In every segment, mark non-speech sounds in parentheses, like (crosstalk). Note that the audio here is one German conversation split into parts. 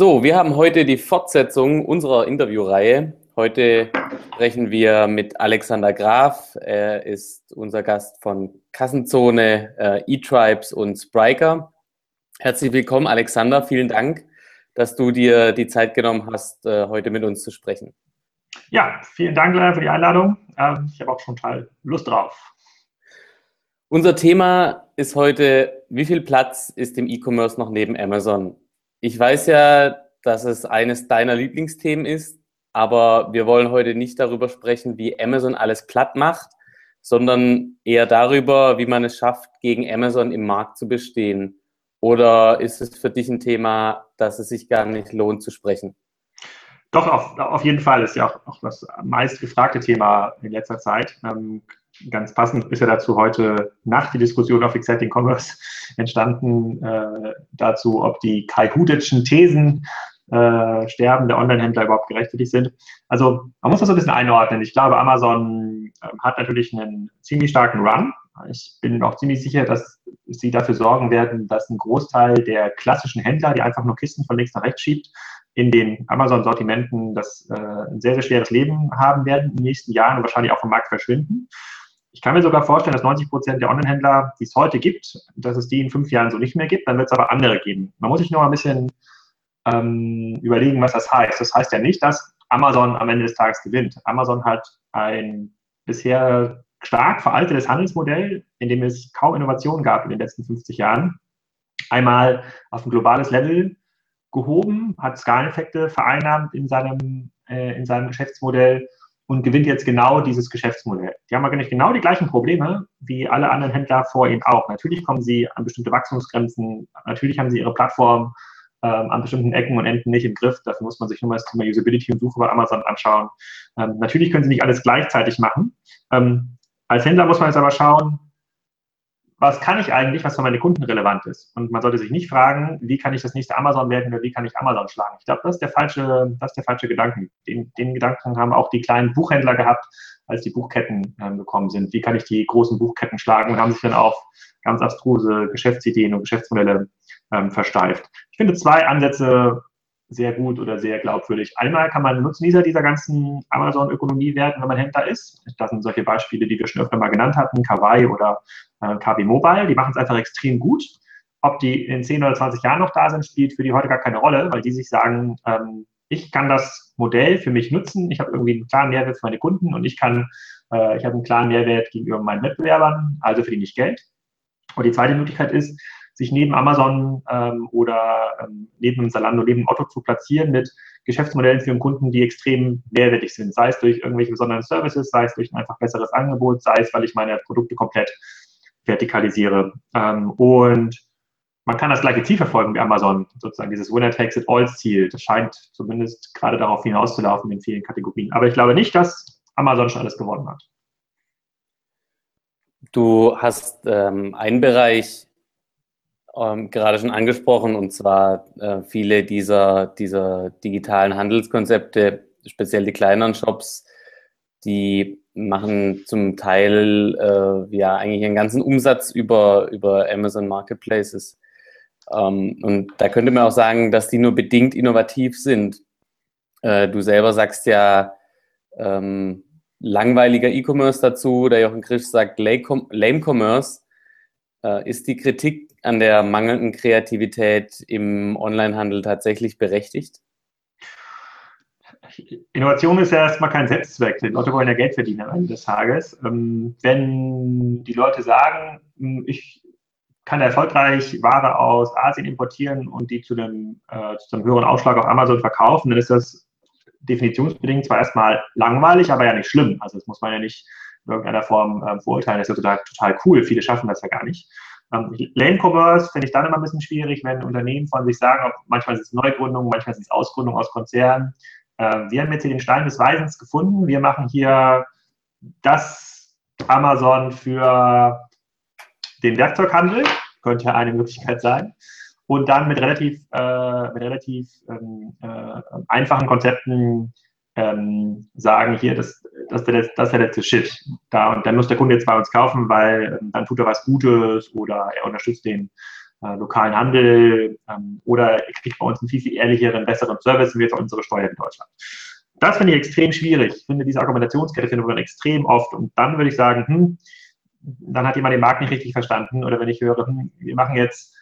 So, wir haben heute die Fortsetzung unserer Interviewreihe. Heute sprechen wir mit Alexander Graf. Er ist unser Gast von Kassenzone, äh, E-Tribes und Spriker. Herzlich willkommen, Alexander. Vielen Dank, dass du dir die Zeit genommen hast, äh, heute mit uns zu sprechen. Ja, vielen Dank für die Einladung. Ähm, ich habe auch schon total Lust drauf. Unser Thema ist heute, wie viel Platz ist im E-Commerce noch neben Amazon? Ich weiß ja, dass es eines deiner Lieblingsthemen ist, aber wir wollen heute nicht darüber sprechen, wie Amazon alles platt macht, sondern eher darüber, wie man es schafft, gegen Amazon im Markt zu bestehen. Oder ist es für dich ein Thema, dass es sich gar nicht lohnt zu sprechen? Doch, auf, auf jeden Fall ist ja auch, auch das meistgefragte Thema in letzter Zeit. Ähm, ganz passend ist ja dazu heute Nacht die Diskussion auf Exciting Commerce entstanden, äh, dazu, ob die Kai Hudetschen Thesen äh, Sterben der Online-Händler überhaupt gerechtfertigt sind. Also man muss das so ein bisschen einordnen. Ich glaube, Amazon äh, hat natürlich einen ziemlich starken Run. Ich bin auch ziemlich sicher, dass sie dafür sorgen werden, dass ein Großteil der klassischen Händler, die einfach nur Kisten von links nach rechts schiebt, in den Amazon-Sortimenten das äh, ein sehr, sehr schweres Leben haben werden in den nächsten Jahren und wahrscheinlich auch vom Markt verschwinden. Ich kann mir sogar vorstellen, dass 90 Prozent der Online-Händler, die es heute gibt, dass es die in fünf Jahren so nicht mehr gibt. Dann wird es aber andere geben. Man muss sich nur ein bisschen ähm, überlegen, was das heißt. Das heißt ja nicht, dass Amazon am Ende des Tages gewinnt. Amazon hat ein bisher stark veraltetes Handelsmodell, in dem es kaum Innovationen gab in den letzten 50 Jahren. Einmal auf ein globales Level gehoben, hat Skaleneffekte vereinnahmt in seinem, äh, in seinem Geschäftsmodell und gewinnt jetzt genau dieses Geschäftsmodell. Die haben eigentlich genau die gleichen Probleme wie alle anderen Händler vor ihnen auch. Natürlich kommen sie an bestimmte Wachstumsgrenzen, natürlich haben sie ihre Plattform ähm, an bestimmten Ecken und Enden nicht im Griff. Dafür muss man sich nur mal das Thema Usability und Suche bei Amazon anschauen. Ähm, natürlich können sie nicht alles gleichzeitig machen. Ähm, als Händler muss man jetzt aber schauen, was kann ich eigentlich, was für meine Kunden relevant ist. Und man sollte sich nicht fragen, wie kann ich das nächste Amazon werden oder wie kann ich Amazon schlagen. Ich glaube, das ist der falsche, das ist der falsche Gedanke. Den, den Gedanken haben auch die kleinen Buchhändler gehabt, als die Buchketten äh, gekommen sind. Wie kann ich die großen Buchketten schlagen und haben sich dann auf ganz abstruse Geschäftsideen und Geschäftsmodelle ähm, versteift. Ich finde zwei Ansätze sehr gut oder sehr glaubwürdig. Einmal kann man Nutznießer dieser ganzen Amazon-Ökonomie werden, wenn man Händler ist. Das sind solche Beispiele, die wir schon öfter mal genannt hatten, Kawaii oder äh, KB Mobile. Die machen es einfach extrem gut. Ob die in 10 oder 20 Jahren noch da sind, spielt für die heute gar keine Rolle, weil die sich sagen, ähm, ich kann das Modell für mich nutzen, ich habe irgendwie einen klaren Mehrwert für meine Kunden und ich kann, äh, ich habe einen klaren Mehrwert gegenüber meinen Wettbewerbern, also verdiene ich Geld. Und die zweite Möglichkeit ist, sich neben Amazon ähm, oder ähm, neben einem Zalando, neben Otto zu platzieren mit Geschäftsmodellen für den Kunden, die extrem mehrwertig sind. Sei es durch irgendwelche besonderen Services, sei es durch ein einfach besseres Angebot, sei es, weil ich meine Produkte komplett vertikalisiere. Ähm, und man kann das gleiche Ziel verfolgen wie Amazon, sozusagen dieses Winner takes it all Ziel. Das scheint zumindest gerade darauf hinauszulaufen in vielen Kategorien. Aber ich glaube nicht, dass Amazon schon alles gewonnen hat. Du hast ähm, einen Bereich ähm, gerade schon angesprochen, und zwar äh, viele dieser, dieser digitalen Handelskonzepte, speziell die kleineren Shops, die machen zum Teil äh, ja eigentlich einen ganzen Umsatz über, über Amazon Marketplaces. Ähm, und da könnte man auch sagen, dass die nur bedingt innovativ sind. Äh, du selber sagst ja ähm, langweiliger E-Commerce dazu, der Jochen Griff sagt Lame Commerce. Äh, ist die Kritik an der mangelnden Kreativität im Onlinehandel tatsächlich berechtigt? Innovation ist ja erstmal kein Selbstzweck. Die Leute wollen ja Geld verdienen am Ende des Tages. Ähm, wenn die Leute sagen, hm, ich kann erfolgreich Ware aus Asien importieren und die zu einem, äh, zu einem höheren Aufschlag auf Amazon verkaufen, dann ist das definitionsbedingt zwar erstmal langweilig, aber ja nicht schlimm. Also das muss man ja nicht in irgendeiner Form äh, verurteilen. Das ist ja total, total cool. Viele schaffen das ja gar nicht. Ähm, Lane Commerce finde ich dann immer ein bisschen schwierig, wenn Unternehmen von sich sagen, manchmal ist es Neugründung, manchmal ist es Ausgründung aus Konzernen. Äh, wir haben jetzt hier den Stein des Weisens gefunden. Wir machen hier das Amazon für den Werkzeughandel, könnte ja eine Möglichkeit sein. Und dann mit relativ, äh, mit relativ ähm, äh, einfachen Konzepten ähm, sagen, hier, das, das, das, das ist der letzte Shit. Da, und dann muss der Kunde jetzt bei uns kaufen, weil ähm, dann tut er was Gutes oder er unterstützt den, äh, lokalen Handel ähm, oder kriegt bei uns einen viel, viel ehrlicheren, besseren Service und wir jetzt unsere Steuern in Deutschland. Das finde ich extrem schwierig. Ich finde, diese Argumentationskette findet man extrem oft. Und dann würde ich sagen, hm, dann hat jemand den Markt nicht richtig verstanden. Oder wenn ich höre, hm, wir machen jetzt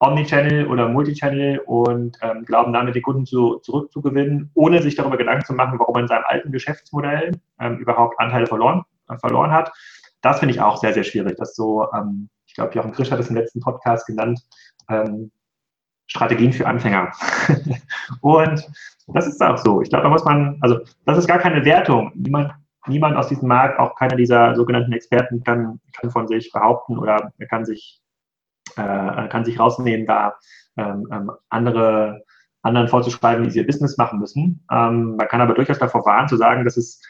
Omnichannel oder Multichannel und ähm, glauben damit die Kunden zu, zurückzugewinnen, ohne sich darüber Gedanken zu machen, warum man in seinem alten Geschäftsmodell ähm, überhaupt Anteile verloren, äh, verloren hat. Das finde ich auch sehr, sehr schwierig. Das so, ähm, ich glaube, Jochen Krisch hat es im letzten Podcast genannt, ähm, Strategien für Anfänger. (laughs) und das ist auch so. Ich glaube, da muss man, also das ist gar keine Wertung. Niemand, niemand aus diesem Markt, auch keiner dieser sogenannten Experten kann, kann von sich behaupten oder kann sich, äh, kann sich rausnehmen, da ähm, ähm, andere anderen vorzuschreiben, wie sie ihr Business machen müssen. Ähm, man kann aber durchaus davor warnen, zu sagen, dass es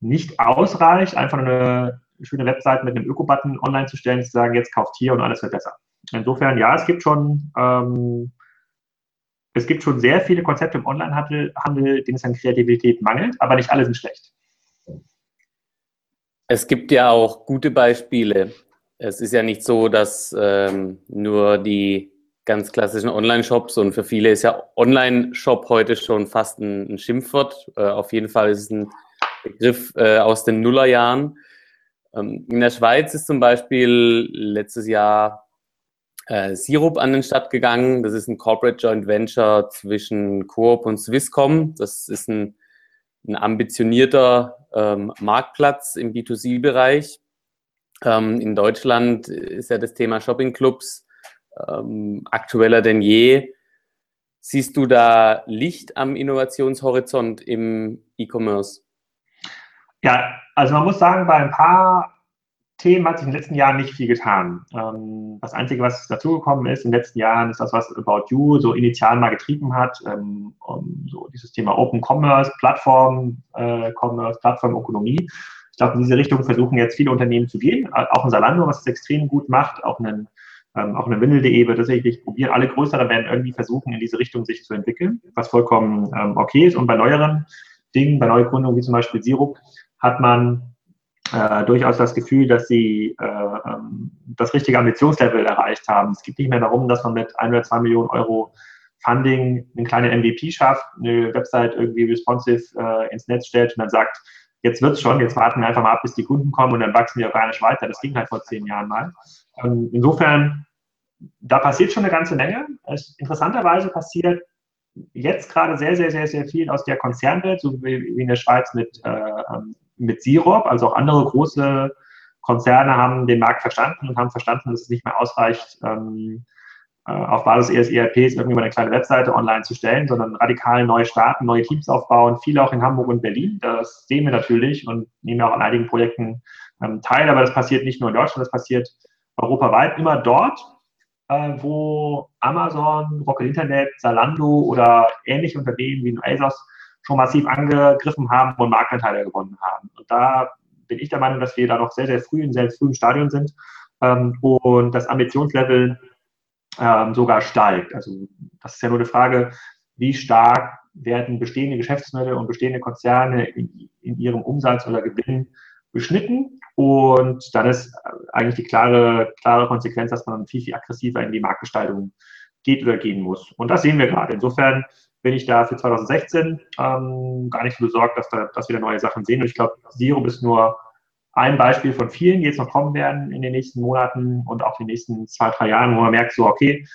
nicht ausreicht, einfach eine schöne Webseite mit einem Öko-Button online zu stellen, zu sagen, jetzt kauft hier und alles wird besser. Insofern, ja, es gibt schon, ähm, es gibt schon sehr viele Konzepte im Onlinehandel, Handel, denen es an Kreativität mangelt, aber nicht alle sind schlecht. Es gibt ja auch gute Beispiele. Es ist ja nicht so, dass ähm, nur die ganz klassischen Online-Shops und für viele ist ja Online-Shop heute schon fast ein, ein Schimpfwort. Äh, auf jeden Fall ist es ein Begriff äh, aus den Nullerjahren. Ähm, in der Schweiz ist zum Beispiel letztes Jahr äh, Sirup an den Start gegangen. Das ist ein Corporate Joint Venture zwischen Coop und Swisscom. Das ist ein, ein ambitionierter ähm, Marktplatz im B2C-Bereich. Ähm, in Deutschland ist ja das Thema Shoppingclubs ähm, aktueller denn je. Siehst du da Licht am Innovationshorizont im E-Commerce? Ja, also man muss sagen, bei ein paar Themen hat sich in den letzten Jahren nicht viel getan. Ähm, das Einzige, was dazugekommen ist in den letzten Jahren, ist das, was About You so initial mal getrieben hat. Ähm, so dieses Thema Open Commerce, Plattform äh, Commerce, Plattformökonomie. Ich glaube, in diese Richtung versuchen jetzt viele Unternehmen zu gehen. Auch ein Salando, was es extrem gut macht, auch ein ähm, auch eine Windel.de wird tatsächlich probieren. Alle größeren werden irgendwie versuchen, in diese Richtung sich zu entwickeln, was vollkommen ähm, okay ist. Und bei neueren Dingen, bei Neugründungen wie zum Beispiel Sirup, hat man äh, durchaus das Gefühl, dass sie äh, ähm, das richtige Ambitionslevel erreicht haben. Es geht nicht mehr darum, dass man mit ein oder zwei Millionen Euro Funding eine kleine MVP schafft, eine Website irgendwie responsive äh, ins Netz stellt und dann sagt, jetzt wird's schon, jetzt warten wir einfach mal ab, bis die Kunden kommen und dann wachsen wir organisch weiter. Das ging halt vor zehn Jahren mal. Ähm, insofern, da passiert schon eine ganze Menge. Es, interessanterweise passiert jetzt gerade sehr, sehr, sehr, sehr viel aus der Konzernwelt, so wie, wie in der Schweiz mit, äh, ähm, mit Sirup. Also auch andere große Konzerne haben den Markt verstanden und haben verstanden, dass es nicht mehr ausreicht, ähm, äh, auf Basis ihres ERPs irgendwie mal eine kleine Webseite online zu stellen, sondern radikal neu starten, neue Teams aufbauen, viele auch in Hamburg und Berlin. Das sehen wir natürlich und nehmen auch an einigen Projekten ähm, teil, aber das passiert nicht nur in Deutschland, das passiert europaweit immer dort, äh, wo Amazon, Rocket Internet, Zalando oder ähnliche Unternehmen wie ASOS schon massiv angegriffen haben und Marktanteile gewonnen haben. Und da bin ich der Meinung, dass wir da noch sehr, sehr früh in sehr frühen Stadion sind ähm, und das Ambitionslevel ähm, sogar steigt. Also das ist ja nur eine Frage, wie stark werden bestehende Geschäftsmodelle und bestehende Konzerne in, in ihrem Umsatz oder Gewinn beschnitten. Und dann ist eigentlich die klare, klare Konsequenz, dass man viel, viel aggressiver in die Marktgestaltung geht oder gehen muss. Und das sehen wir gerade. Insofern bin ich da für 2016 ähm, gar nicht so besorgt, dass, da, dass wir da neue Sachen sehen. Und ich glaube, Sirup ist nur ein Beispiel von vielen, die jetzt noch kommen werden in den nächsten Monaten und auch in den nächsten zwei, drei Jahren, wo man merkt, so, okay,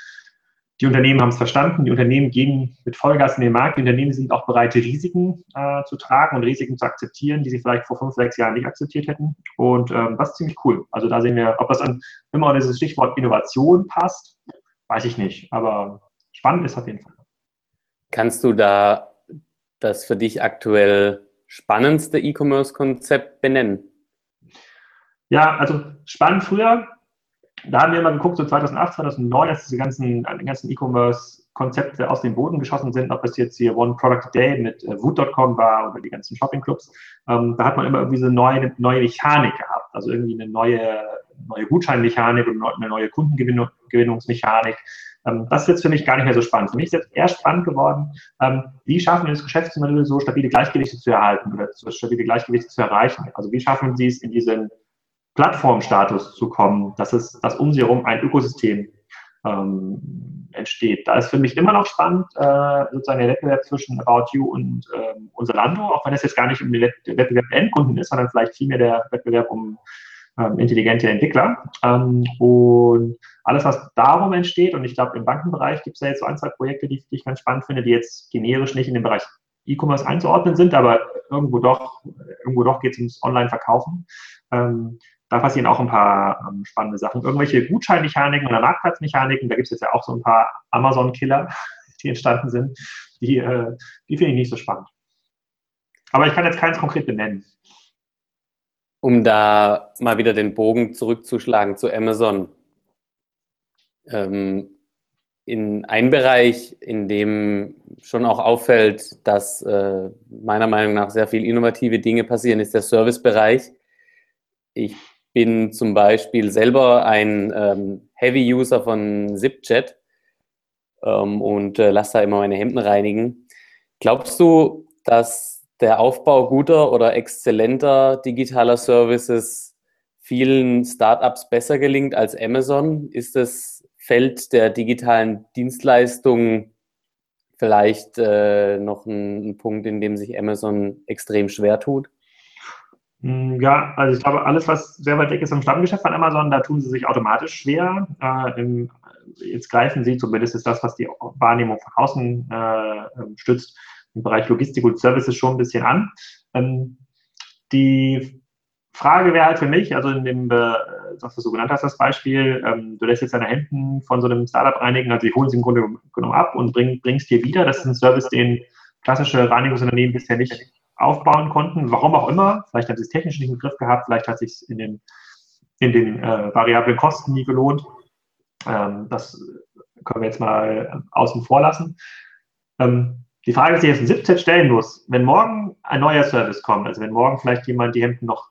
die Unternehmen haben es verstanden, die Unternehmen gehen mit Vollgas in den Markt, die Unternehmen sind auch bereit, Risiken äh, zu tragen und Risiken zu akzeptieren, die sie vielleicht vor fünf, sechs Jahren nicht akzeptiert hätten. Und ähm, das ist ziemlich cool. Also da sehen wir, ob das an immer an dieses Stichwort Innovation passt, weiß ich nicht. Aber spannend ist auf jeden Fall. Kannst du da das für dich aktuell spannendste E-Commerce-Konzept benennen? Ja, also spannend früher da haben wir mal geguckt, so 2008, 2009, als diese ganzen, ganzen E-Commerce-Konzepte aus dem Boden geschossen sind, ob das jetzt hier One Product a Day mit äh, Woot.com war oder die ganzen Shopping-Clubs. Ähm, da hat man immer irgendwie so eine neue, neue Mechanik gehabt, also irgendwie eine neue, neue Gutscheinmechanik und eine neue Kundengewinnungsmechanik. Ähm, das ist jetzt für mich gar nicht mehr so spannend. Für mich ist jetzt eher spannend geworden, ähm, wie schaffen wir das Geschäftsmodell so stabile Gleichgewichte zu erhalten oder so stabile Gleichgewichte zu erreichen. Also wie schaffen Sie es in diesen Plattformstatus zu kommen, dass es, dass um sie herum ein Ökosystem ähm, entsteht. Da ist für mich immer noch spannend, äh, sozusagen der Wettbewerb zwischen About You und ähm, unser Lando, auch wenn es jetzt gar nicht um den Wettbewerb der Endkunden ist, sondern vielleicht vielmehr der Wettbewerb um ähm, intelligente Entwickler. Ähm, und alles, was darum entsteht, und ich glaube, im Bankenbereich gibt es ja jetzt so ein, zwei Projekte, die, die ich ganz spannend finde, die jetzt generisch nicht in den Bereich E-Commerce einzuordnen sind, aber irgendwo doch, irgendwo doch geht es ums Online-Verkaufen. Ähm, da passieren auch ein paar ähm, spannende Sachen. Irgendwelche Gutscheinmechaniken oder Marktplatzmechaniken, da gibt es jetzt ja auch so ein paar Amazon-Killer, (laughs) die entstanden sind, die, äh, die finde ich nicht so spannend. Aber ich kann jetzt keins konkret benennen. Um da mal wieder den Bogen zurückzuschlagen zu Amazon. Ähm, in ein Bereich, in dem schon auch auffällt, dass äh, meiner Meinung nach sehr viel innovative Dinge passieren, ist der Servicebereich. Ich bin zum Beispiel selber ein ähm, Heavy-User von ZipChat ähm, und äh, lasse da immer meine Hemden reinigen. Glaubst du, dass der Aufbau guter oder exzellenter digitaler Services vielen Startups besser gelingt als Amazon? Ist das Feld der digitalen Dienstleistungen vielleicht äh, noch ein, ein Punkt, in dem sich Amazon extrem schwer tut? Hm, ja, also ich glaube, alles, was sehr weit weg ist im Stammgeschäft von Amazon, da tun sie sich automatisch schwer. Äh, im, jetzt greifen sie, zumindest ist das, was die Wahrnehmung von außen äh, ähm, stützt, im Bereich Logistik und Services schon ein bisschen an. Ähm, die Frage wäre halt für mich, also in dem, äh, was du so genannt hast, das Beispiel, ähm, du lässt jetzt deine Hemden von so einem Startup reinigen, also die holen sie im Grunde genommen ab und bring, bringst dir wieder. Das ist ein Service, den klassische Reinigungsunternehmen bisher nicht aufbauen konnten, warum auch immer. Vielleicht hat sie es technisch nicht im Griff gehabt, vielleicht hat es sich in den, in den äh, variablen Kosten nie gelohnt. Ähm, das können wir jetzt mal außen vor lassen. Ähm, die Frage, die sich jetzt in 17 stellen muss, wenn morgen ein neuer Service kommt, also wenn morgen vielleicht jemand die Hemden noch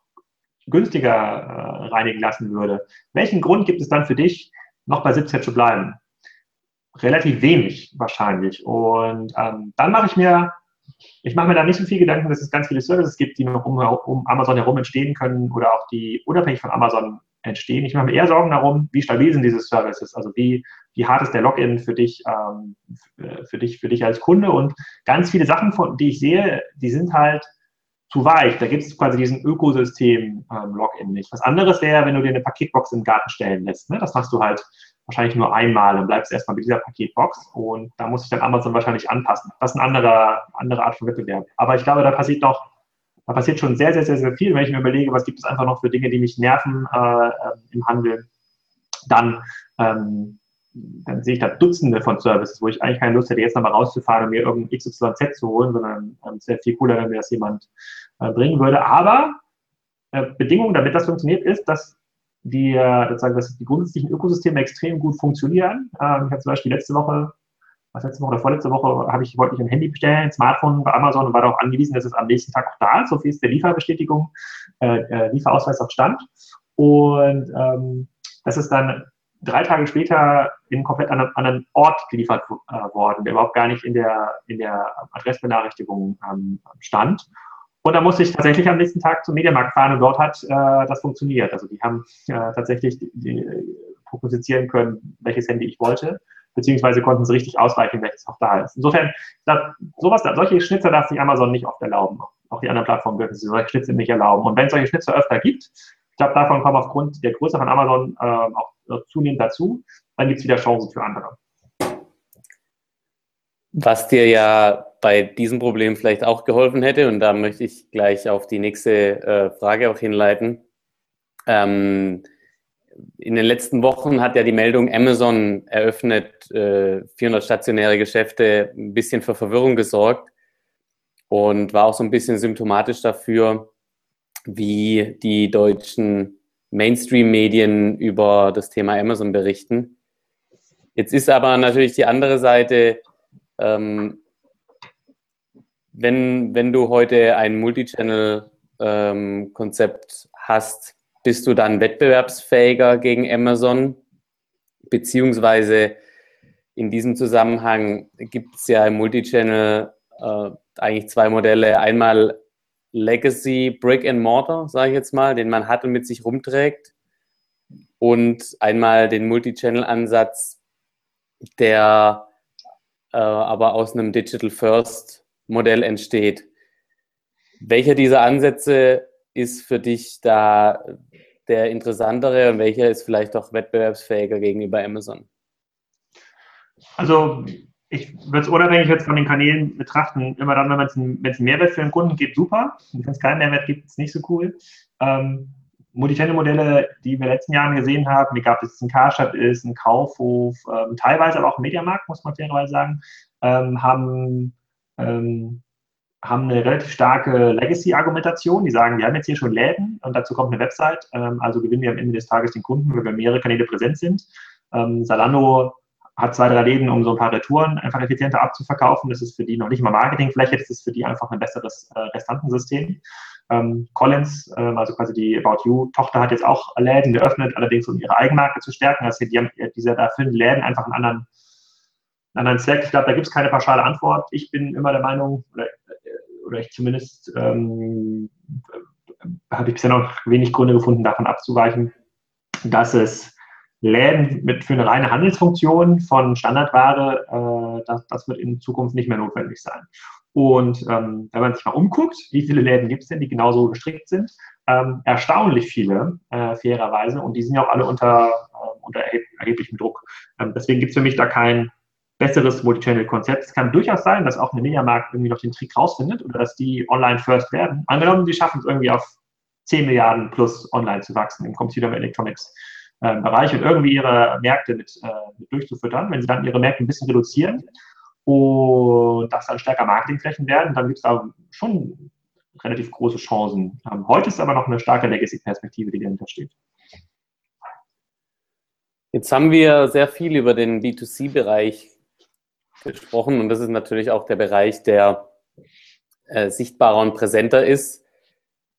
günstiger äh, reinigen lassen würde, welchen Grund gibt es dann für dich, noch bei 17 zu bleiben? Relativ wenig wahrscheinlich. Und ähm, dann mache ich mir ich mache mir da nicht so viel Gedanken, dass es ganz viele Services gibt, die noch um, um, Amazon herum entstehen können oder auch die unabhängig von Amazon entstehen. Ich mache mir eher Sorgen darum, wie stabil sind diese Services, also wie, wie hart ist der Login für dich, ähm, für dich, für dich als Kunde und ganz viele Sachen, von, die ich sehe, die sind halt zu weich. Da gibt es quasi diesen Ökosystem-Login ähm, nicht. Was anderes wäre, wenn du dir eine Paketbox im Garten stellen lässt. Ne? Das machst du halt wahrscheinlich nur einmal und bleibst erstmal mit dieser Paketbox und da muss sich dann Amazon wahrscheinlich anpassen. Das ist eine andere, andere Art von Wettbewerb. Aber ich glaube, da passiert noch, da passiert schon sehr, sehr, sehr, sehr viel. Wenn ich mir überlege, was gibt es einfach noch für Dinge, die mich nerven äh, im Handel, dann, ähm, dann sehe ich da Dutzende von Services, wo ich eigentlich keine Lust hätte, jetzt nochmal rauszufahren und mir irgendein XYZ zu holen, sondern ähm, es wäre viel cooler, wenn mir das jemand äh, bringen würde. Aber äh, Bedingung, damit das funktioniert, ist, dass die sozusagen, dass die grundsätzlichen Ökosysteme extrem gut funktionieren. Ähm, ich habe zum Beispiel letzte Woche, was letzte Woche oder vorletzte Woche, habe ich, wollte ich ein Handy bestellen, ein Smartphone bei Amazon und war darauf angewiesen, dass es am nächsten Tag auch da ist. So viel ist der Lieferbestätigung, äh, äh, Lieferausweis auf Stand. Und ähm, das ist dann drei Tage später in komplett anderen, anderen Ort geliefert äh, worden, der überhaupt gar nicht in der, in der Adressbenachrichtigung ähm, stand. Und da musste ich tatsächlich am nächsten Tag zum Mediamarkt fahren und dort hat äh, das funktioniert. Also die haben äh, tatsächlich die, die, prognostizieren können, welches Handy ich wollte, beziehungsweise konnten sie richtig ausweichen, welches auch da ist. Insofern, das, sowas, solche Schnitzer darf sich Amazon nicht oft erlauben. Auch die anderen Plattformen dürfen sie solche Schnitzer nicht erlauben. Und wenn es solche Schnitzer öfter gibt, ich glaube, davon kommen aufgrund der Größe von Amazon äh, auch zunehmend dazu, dann gibt es wieder Chancen für andere. Was dir ja bei diesem Problem vielleicht auch geholfen hätte, und da möchte ich gleich auf die nächste äh, Frage auch hinleiten. Ähm, in den letzten Wochen hat ja die Meldung Amazon eröffnet äh, 400 stationäre Geschäfte ein bisschen für Verwirrung gesorgt und war auch so ein bisschen symptomatisch dafür, wie die deutschen Mainstream-Medien über das Thema Amazon berichten. Jetzt ist aber natürlich die andere Seite, ähm, wenn, wenn du heute ein Multichannel-Konzept ähm, hast, bist du dann wettbewerbsfähiger gegen Amazon? Beziehungsweise in diesem Zusammenhang gibt es ja im Multichannel äh, eigentlich zwei Modelle. Einmal Legacy Brick and Mortar, sage ich jetzt mal, den man hat und mit sich rumträgt. Und einmal den Multichannel-Ansatz, der äh, aber aus einem Digital First Modell entsteht. Welcher dieser Ansätze ist für dich da der interessantere und welcher ist vielleicht auch wettbewerbsfähiger gegenüber Amazon? Also ich würde es unabhängig jetzt von den Kanälen betrachten, immer dann, wenn es einen, einen Mehrwert für den Kunden gibt, super. Wenn es keinen Mehrwert gibt, ist es nicht so cool. Ähm, Multichannel-Modelle, die wir in den letzten Jahren gesehen haben, egal ob es ein Karstadt ist, ein Kaufhof, ähm, teilweise aber auch ein Mediamarkt, muss man fairerweise sagen, ähm, haben, ähm, haben eine relativ starke Legacy-Argumentation. Die sagen, wir haben jetzt hier schon Läden und dazu kommt eine Website, ähm, also gewinnen wir am Ende des Tages den Kunden, weil wir mehrere Kanäle präsent sind. Ähm, Salando hat zwei, drei Läden, um so ein paar Retouren einfach effizienter abzuverkaufen. Das ist für die noch nicht mal Marketing. Vielleicht ist für die einfach ein besseres äh, Restantensystem. Ähm, Collins, ähm, also quasi die About You-Tochter, hat jetzt auch Läden geöffnet, allerdings um ihre Eigenmarke zu stärken. Also die haben diese da erfüllen Läden einfach einen anderen, einen anderen Zweck. Ich glaube, da gibt es keine pauschale Antwort. Ich bin immer der Meinung, oder, äh, oder ich zumindest ähm, habe ich bisher noch wenig Gründe gefunden, davon abzuweichen, dass es Läden mit für eine reine Handelsfunktion von Standardware, äh, das, das wird in Zukunft nicht mehr notwendig sein. Und ähm, wenn man sich mal umguckt, wie viele Läden gibt es denn, die genauso gestrickt sind? Ähm, erstaunlich viele, äh, fairerweise. Und die sind ja auch alle unter, äh, unter erheb erheblichem Druck. Ähm, deswegen gibt es für mich da kein besseres Multichannel-Konzept. Es kann durchaus sein, dass auch eine Mediamarkt irgendwie noch den Trick rausfindet oder dass die online first werden. Angenommen, die schaffen es irgendwie auf 10 Milliarden plus online zu wachsen im Consumer Electronics äh, Bereich und irgendwie ihre Märkte mit, äh, mit durchzufüttern. Wenn sie dann ihre Märkte ein bisschen reduzieren und das dann stärker Marketingflächen werden, dann gibt es da schon relativ große Chancen. Ähm, heute ist aber noch eine starke Legacy-Perspektive, die dahinter steht. Jetzt haben wir sehr viel über den B2C-Bereich gesprochen und das ist natürlich auch der Bereich, der äh, sichtbarer und präsenter ist.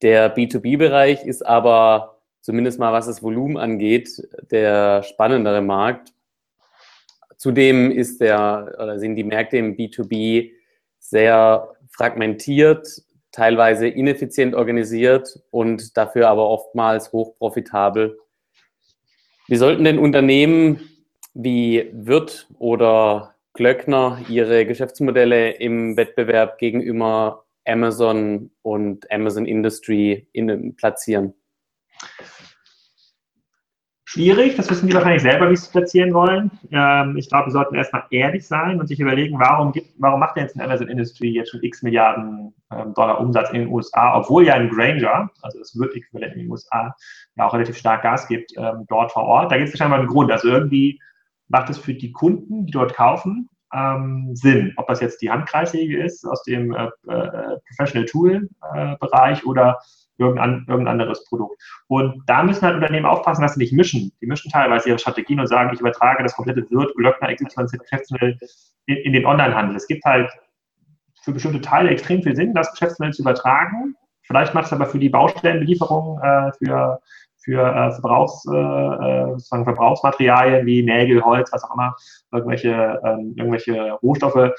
Der B2B-Bereich ist aber zumindest mal was das Volumen angeht, der spannendere Markt. Zudem ist der, oder sind die Märkte im B2B sehr fragmentiert, teilweise ineffizient organisiert und dafür aber oftmals hochprofitabel. Wie sollten denn Unternehmen wie Wirt oder Glöckner ihre Geschäftsmodelle im Wettbewerb gegenüber Amazon und Amazon Industry in, platzieren? Schwierig, das wissen die wahrscheinlich selber, wie sie es platzieren wollen. Ähm, ich glaube, wir sollten erstmal ehrlich sein und sich überlegen, warum, gibt, warum macht denn jetzt ein Amazon Industry jetzt schon x Milliarden ähm, Dollar Umsatz in den USA, obwohl ja ein Granger, also das äquivalent in den USA, ja auch relativ stark Gas gibt, ähm, dort vor Ort. Da gibt es scheinbar einen Grund. Also irgendwie macht es für die Kunden, die dort kaufen, ähm, Sinn. Ob das jetzt die Handkreissäge ist aus dem äh, äh, Professional Tool äh, Bereich oder irgendein, irgendein anderes Produkt. Und da müssen halt Unternehmen aufpassen, dass sie nicht mischen. Die mischen teilweise ihre Strategien und sagen, ich übertrage das komplette Wirt, Glöckner, XYZ Geschäftsmodell in, in den Onlinehandel. Es gibt halt für bestimmte Teile extrem viel Sinn, das Geschäftsmodell zu übertragen. Vielleicht macht es aber für die Baustellenbelieferung, äh, für, für äh, Verbrauchs, äh, äh sozusagen Verbrauchsmaterialien wie Nägel, Holz, was auch immer, irgendwelche, ähm, irgendwelche Rohstoffe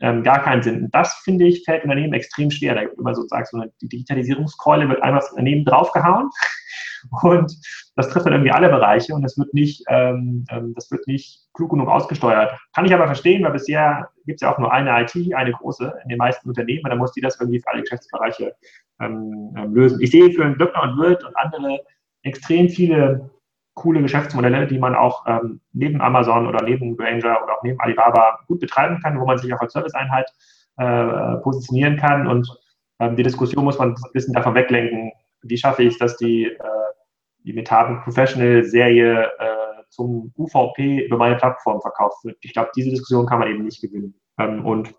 ähm, gar keinen Sinn. Und das, finde ich, fällt Unternehmen extrem schwer. Da gibt immer sozusagen so eine Digitalisierungskeule, wird einmal das Unternehmen draufgehauen (laughs) und das trifft dann irgendwie alle Bereiche und das wird nicht, ähm, ähm, das wird nicht klug genug ausgesteuert. Kann ich aber verstehen, weil bisher gibt es ja auch nur eine IT, eine große in den meisten Unternehmen und dann muss die das irgendwie für alle Geschäftsbereiche ähm, ähm lösen. Ich sehe für Glöckner und Wirt und andere extrem viele coole Geschäftsmodelle, die man auch ähm, neben Amazon oder neben Granger oder auch neben Alibaba gut betreiben kann, wo man sich auch als Serviceeinheit äh, positionieren kann. Und ähm, die Diskussion muss man ein bisschen davon weglenken, wie schaffe ich es, dass die, äh, die Metaben Professional Serie äh, zum UVP über meine Plattform verkauft wird. Ich glaube, diese Diskussion kann man eben nicht gewinnen. Ähm, und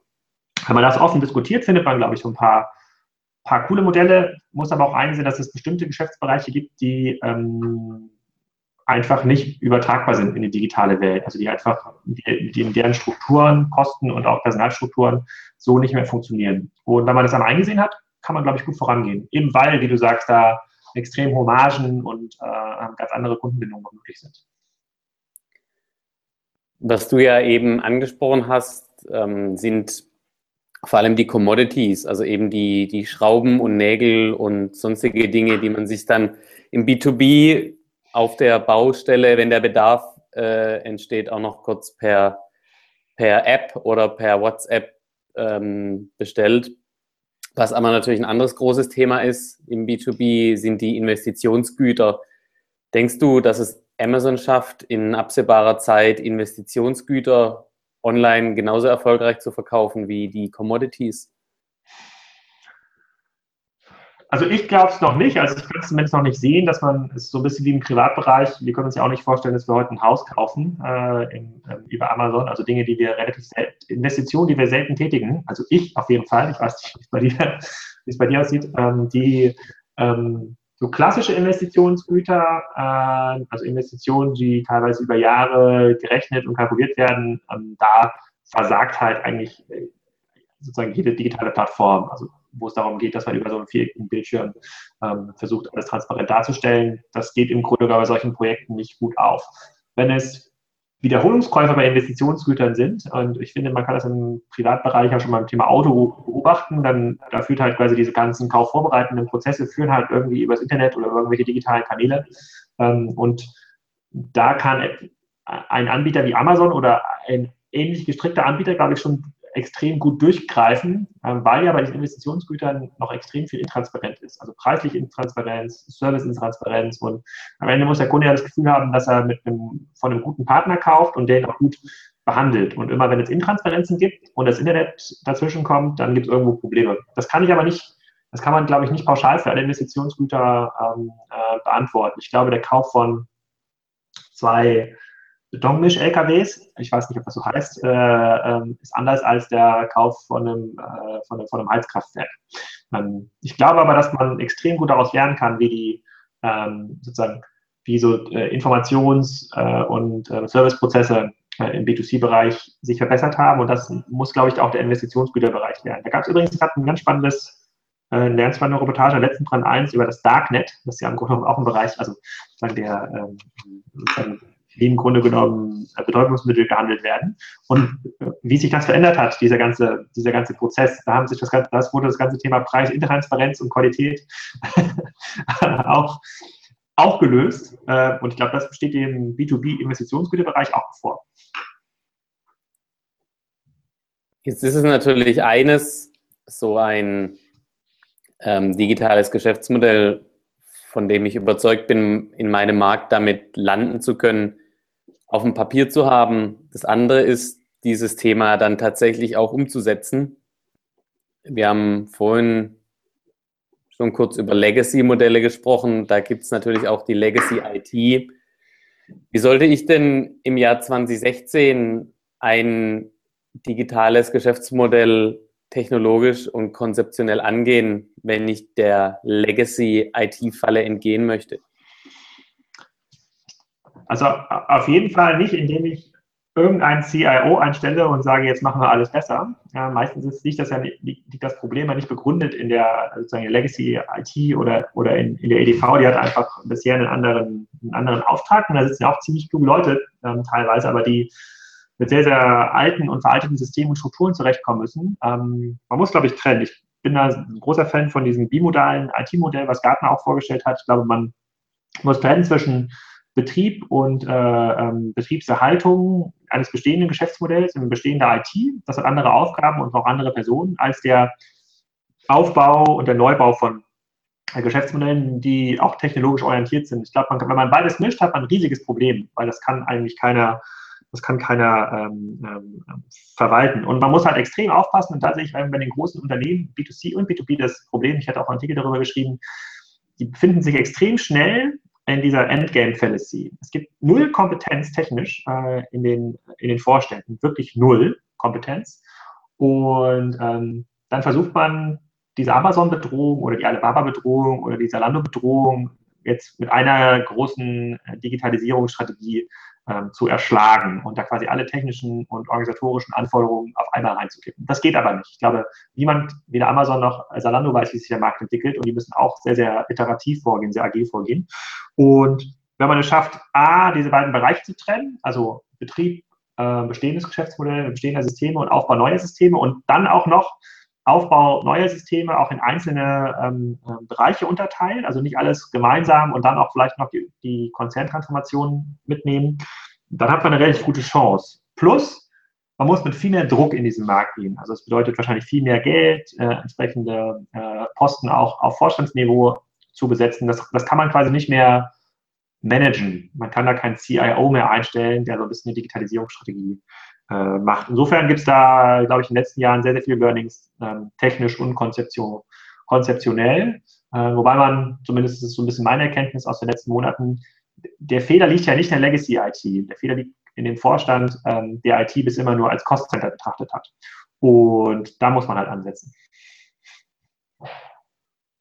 wenn man das offen diskutiert, findet man, glaube ich, so ein paar, paar coole Modelle, muss aber auch einsehen, dass es bestimmte Geschäftsbereiche gibt, die ähm, einfach nicht übertragbar sind in die digitale Welt. Also die einfach, in deren Strukturen, Kosten und auch Personalstrukturen so nicht mehr funktionieren. Und wenn man das einmal eingesehen hat, kann man, glaube ich, gut vorangehen. Eben weil, wie du sagst, da extrem hohe Margen und äh, ganz andere Kundenbindungen möglich sind. Was du ja eben angesprochen hast, ähm, sind vor allem die Commodities, also eben die, die Schrauben und Nägel und sonstige Dinge, die man sich dann im B2B auf der Baustelle, wenn der Bedarf äh, entsteht, auch noch kurz per per App oder per WhatsApp ähm, bestellt. Was aber natürlich ein anderes großes Thema ist im B2B, sind die Investitionsgüter. Denkst du, dass es Amazon schafft, in absehbarer Zeit Investitionsgüter online genauso erfolgreich zu verkaufen wie die Commodities? Also ich glaube es noch nicht. Also ich kann es zumindest noch nicht sehen, dass man es so ein bisschen wie im Privatbereich, wir können uns ja auch nicht vorstellen, dass wir heute ein Haus kaufen äh, in, äh, über Amazon. Also Dinge, die wir relativ selten, Investitionen, die wir selten tätigen. Also ich auf jeden Fall, ich weiß nicht, wie es bei dir, aussieht, ähm, die ähm, so klassische Investitionsgüter, äh, also Investitionen, die teilweise über Jahre gerechnet und kalkuliert werden, ähm, da versagt halt eigentlich äh, sozusagen jede digitale Plattform. Also wo es darum geht, dass man über so einen viereckigen Bildschirm ähm, versucht, alles transparent darzustellen. Das geht im Grunde bei solchen Projekten nicht gut auf. Wenn es Wiederholungskäufer bei Investitionsgütern sind, und ich finde, man kann das im Privatbereich ja schon beim Thema Auto beobachten, dann da führt halt quasi diese ganzen kaufvorbereitenden Prozesse, führen halt irgendwie übers Internet oder irgendwelche digitalen Kanäle. Ähm, und da kann ein Anbieter wie Amazon oder ein ähnlich gestrickter Anbieter, glaube ich, schon extrem gut durchgreifen, ähm, weil ja bei diesen Investitionsgütern noch extrem viel intransparent ist. Also preisliche Intransparenz, Service-Intransparenz und am Ende muss der Kunde ja das Gefühl haben, dass er mit einem, von einem guten Partner kauft und den auch gut behandelt. Und immer wenn es Intransparenzen gibt und das Internet dazwischen kommt, dann gibt es irgendwo Probleme. Das kann ich aber nicht, das kann man, glaube ich, nicht pauschal für alle Investitionsgüter ähm, äh, beantworten. Ich glaube, der Kauf von zwei Betonmisch-LKWs, ich weiß nicht, ob das so heißt, äh, äh, ist anders als der Kauf von einem, äh, von einem, von einem Heizkraftwerk. Ähm, ich glaube aber, dass man extrem gut daraus lernen kann, wie die ähm, sozusagen wie so äh, Informations- äh, und äh, Serviceprozesse im B2C-Bereich sich verbessert haben. Und das muss, glaube ich, auch der Investitionsgüterbereich lernen. Da gab es übrigens gerade ein ganz spannendes äh, lernspannende Reportage der letzten Brand 1 über das Darknet. Das ist ja im Grunde auch ein Bereich, also sozusagen der ähm, die im Grunde genommen Betäubungsmittel gehandelt werden. Und wie sich das verändert hat, dieser ganze, dieser ganze Prozess, da haben sich das, das wurde das ganze Thema Preis, Intransparenz und Qualität (laughs) auch, auch gelöst. Äh, und ich glaube, das besteht im B2B-Investitionsgüterbereich auch bevor. Jetzt ist es natürlich eines, so ein ähm, digitales Geschäftsmodell, von dem ich überzeugt bin, in meinem Markt damit landen zu können, auf dem Papier zu haben. Das andere ist, dieses Thema dann tatsächlich auch umzusetzen. Wir haben vorhin schon kurz über Legacy-Modelle gesprochen. Da gibt es natürlich auch die Legacy IT. Wie sollte ich denn im Jahr 2016 ein digitales Geschäftsmodell technologisch und konzeptionell angehen, wenn ich der Legacy-IT-Falle entgehen möchte? Also auf jeden Fall nicht, indem ich irgendeinen CIO einstelle und sage, jetzt machen wir alles besser. Ja, meistens ist, liegt, das ja, liegt das Problem ja nicht begründet in der sozusagen Legacy IT oder, oder in, in, der EDV. Die hat einfach bisher einen anderen, einen anderen Auftrag und da sitzen ja auch ziemlich kluge Leute ähm, teilweise, aber die mit sehr, sehr alten und veralteten Systemen und Strukturen zurechtkommen müssen. Ähm, man muss, glaube ich, trennen. Ich bin da ein großer Fan von diesem bimodalen IT-Modell, was Gartner auch vorgestellt hat. Ich glaube, man muss trennen zwischen Betrieb und äh, ähm, Betriebserhaltung eines bestehenden Geschäftsmodells, eine bestehende IT. Das hat andere Aufgaben und auch andere Personen als der Aufbau und der Neubau von Geschäftsmodellen, die auch technologisch orientiert sind. Ich glaube, wenn man beides mischt, hat man ein riesiges Problem, weil das kann eigentlich keiner, das kann keiner ähm, ähm, verwalten. Und man muss halt extrem aufpassen und da sehe ich bei den großen Unternehmen, B2C und B2B, das Problem, ich hatte auch einen Artikel darüber geschrieben, die befinden sich extrem schnell in dieser Endgame-Fallacy. Es gibt null Kompetenz technisch äh, in, den, in den Vorständen, wirklich null Kompetenz. Und ähm, dann versucht man, diese Amazon-Bedrohung oder die Alibaba-Bedrohung oder die Zalando-Bedrohung jetzt mit einer großen äh, Digitalisierungsstrategie ähm, zu erschlagen und da quasi alle technischen und organisatorischen Anforderungen auf einmal reinzukippen. Das geht aber nicht. Ich glaube, niemand, weder Amazon noch Salando weiß, wie sich der Markt entwickelt und die müssen auch sehr, sehr iterativ vorgehen, sehr agil vorgehen. Und wenn man es schafft, A, diese beiden Bereiche zu trennen, also Betrieb, äh, bestehendes Geschäftsmodell, bestehender Systeme und Aufbau neuer Systeme und dann auch noch Aufbau neuer Systeme auch in einzelne ähm, äh, Bereiche unterteilen, also nicht alles gemeinsam und dann auch vielleicht noch die, die Konzerntransformation mitnehmen, dann hat man eine relativ gute Chance. Plus, man muss mit viel mehr Druck in diesen Markt gehen. Also es bedeutet wahrscheinlich viel mehr Geld, äh, entsprechende äh, Posten auch auf Vorstandsniveau zu besetzen. Das, das kann man quasi nicht mehr managen. Man kann da keinen CIO mehr einstellen, der so ein bisschen eine Digitalisierungsstrategie äh, macht. Insofern gibt es da, glaube ich, in den letzten Jahren sehr, sehr viele Learnings, ähm, technisch und konzeption konzeptionell. Äh, wobei man, zumindest ist es so ein bisschen meine Erkenntnis aus den letzten Monaten, der Fehler liegt ja nicht in der Legacy IT. Der Fehler liegt in dem Vorstand, ähm, der IT bis immer nur als Cost-Center betrachtet hat. Und da muss man halt ansetzen.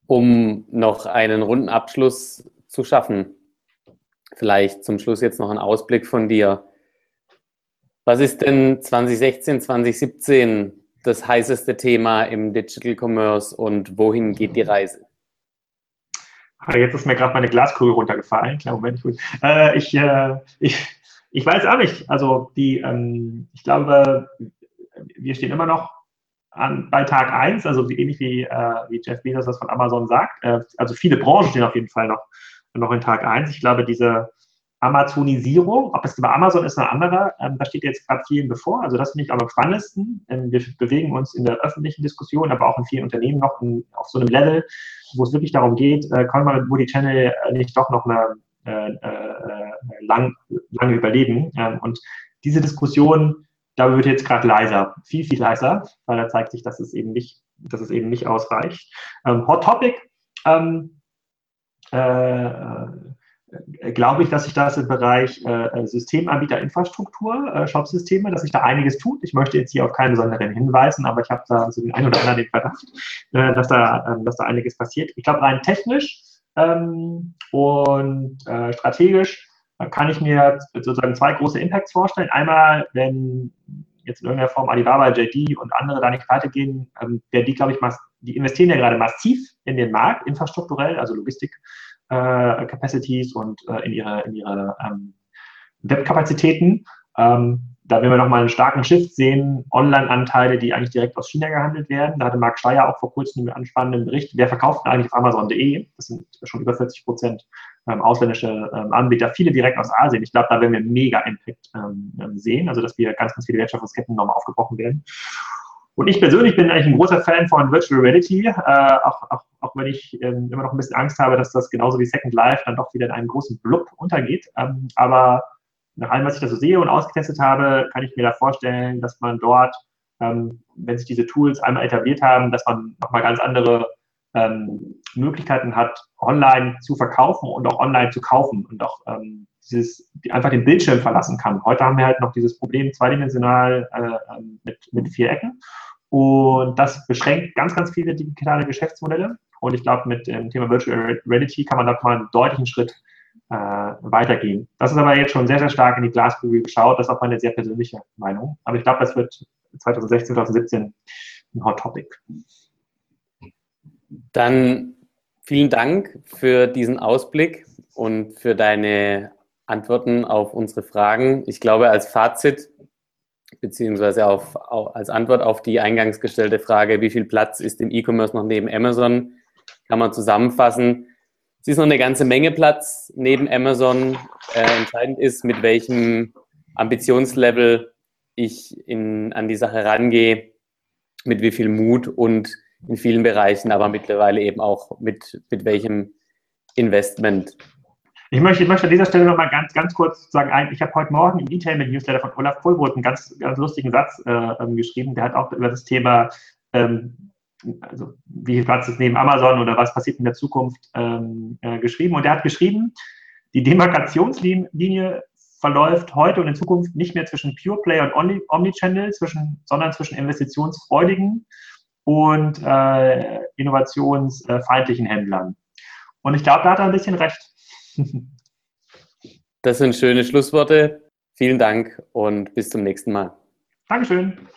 Um noch einen runden Abschluss zu schaffen, vielleicht zum Schluss jetzt noch ein Ausblick von dir. Was ist denn 2016, 2017 das heißeste Thema im Digital Commerce und wohin geht die Reise? Ah, jetzt ist mir gerade meine Glaskugel runtergefallen. Klar, Moment. Äh, ich, äh, ich, ich weiß auch nicht. Also die, ähm, ich glaube, wir stehen immer noch an, bei Tag 1, also wie, ähnlich wie, äh, wie Jeff Bezos das von Amazon sagt. Äh, also viele Branchen stehen auf jeden Fall noch, noch in Tag 1. Ich glaube, diese Amazonisierung, ob es bei Amazon ist, eine andere, ähm, da steht jetzt gerade vielen bevor. Also das finde ich am spannendsten. Ähm, wir bewegen uns in der öffentlichen Diskussion, aber auch in vielen Unternehmen noch in, auf so einem Level, wo es wirklich darum geht, äh, kann man mit Multi-Channel äh, nicht doch noch eine äh, äh, lang, lange überleben. Ähm, und diese Diskussion, da wird jetzt gerade leiser, viel, viel leiser, weil da zeigt sich, dass es eben nicht, dass es eben nicht ausreicht. Ähm, Hot Topic, ähm, äh, glaube ich, dass sich das im Bereich äh, Systemanbieter Infrastruktur, äh, Shop-Systeme, dass sich da einiges tut. Ich möchte jetzt hier auf keinen besonderen hinweisen, aber ich habe da so den einen oder anderen den Verdacht, äh, dass, da, ähm, dass da einiges passiert. Ich glaube, rein technisch ähm, und äh, strategisch kann ich mir sozusagen zwei große Impacts vorstellen. Einmal, wenn jetzt in irgendeiner Form Alibaba, JD und andere da nicht weitergehen, ähm, die, glaube ich, die investieren ja gerade massiv in den Markt, infrastrukturell, also Logistik, äh, Capacities und äh, in ihre, in ihre ähm, Webkapazitäten. Ähm, da werden wir nochmal einen starken Shift sehen, Online-Anteile, die eigentlich direkt aus China gehandelt werden. Da hatte Marc Steyer auch vor kurzem einen spannenden Bericht. Wer verkauft denn eigentlich auf Amazon.de? Das sind schon über 40 Prozent ähm, ausländische ähm, Anbieter, viele direkt aus Asien. Ich glaube, da werden wir mega Impact ähm, sehen, also dass wir ganz, ganz viele Wertschöpfungsketten nochmal aufgebrochen werden. Und ich persönlich bin eigentlich ein großer Fan von Virtual Reality, äh, auch, auch, auch wenn ich ähm, immer noch ein bisschen Angst habe, dass das genauso wie Second Life dann doch wieder in einem großen Blub untergeht. Ähm, aber nach allem, was ich da so sehe und ausgetestet habe, kann ich mir da vorstellen, dass man dort, ähm, wenn sich diese Tools einmal etabliert haben, dass man nochmal ganz andere ähm, Möglichkeiten hat, online zu verkaufen und auch online zu kaufen und auch ähm, dieses, einfach den Bildschirm verlassen kann. Heute haben wir halt noch dieses Problem zweidimensional äh, ähm, mit, mit vier Ecken. Und das beschränkt ganz, ganz viele digitale Geschäftsmodelle. Und ich glaube, mit dem Thema Virtual Reality kann man da mal einen deutlichen Schritt äh, weitergehen. Das ist aber jetzt schon sehr, sehr stark in die Glaskugel geschaut. Das ist auch meine sehr persönliche Meinung. Aber ich glaube, das wird 2016, 2017 ein Hot Topic. Dann vielen Dank für diesen Ausblick und für deine Antworten auf unsere Fragen. Ich glaube, als Fazit beziehungsweise auf, als Antwort auf die eingangs gestellte Frage, wie viel Platz ist im E-Commerce noch neben Amazon, kann man zusammenfassen. Es ist noch eine ganze Menge Platz neben Amazon. Äh, entscheidend ist, mit welchem Ambitionslevel ich in, an die Sache rangehe, mit wie viel Mut und in vielen Bereichen, aber mittlerweile eben auch mit, mit welchem Investment. Ich möchte, ich möchte an dieser Stelle nochmal ganz, ganz kurz sagen, ich habe heute Morgen im E-Tailment-Newsletter von Olaf Vollbrot einen ganz, ganz lustigen Satz äh, ähm, geschrieben. Der hat auch über das Thema ähm, also wie viel Platz ist neben Amazon oder was passiert in der Zukunft ähm, äh, geschrieben. Und er hat geschrieben, die Demarkationslinie verläuft heute und in Zukunft nicht mehr zwischen Pure Play und Omnichannel, zwischen, sondern zwischen investitionsfreudigen und äh, innovationsfeindlichen Händlern. Und ich glaube, da hat er ein bisschen recht. (laughs) das sind schöne Schlussworte. Vielen Dank und bis zum nächsten Mal. Dankeschön.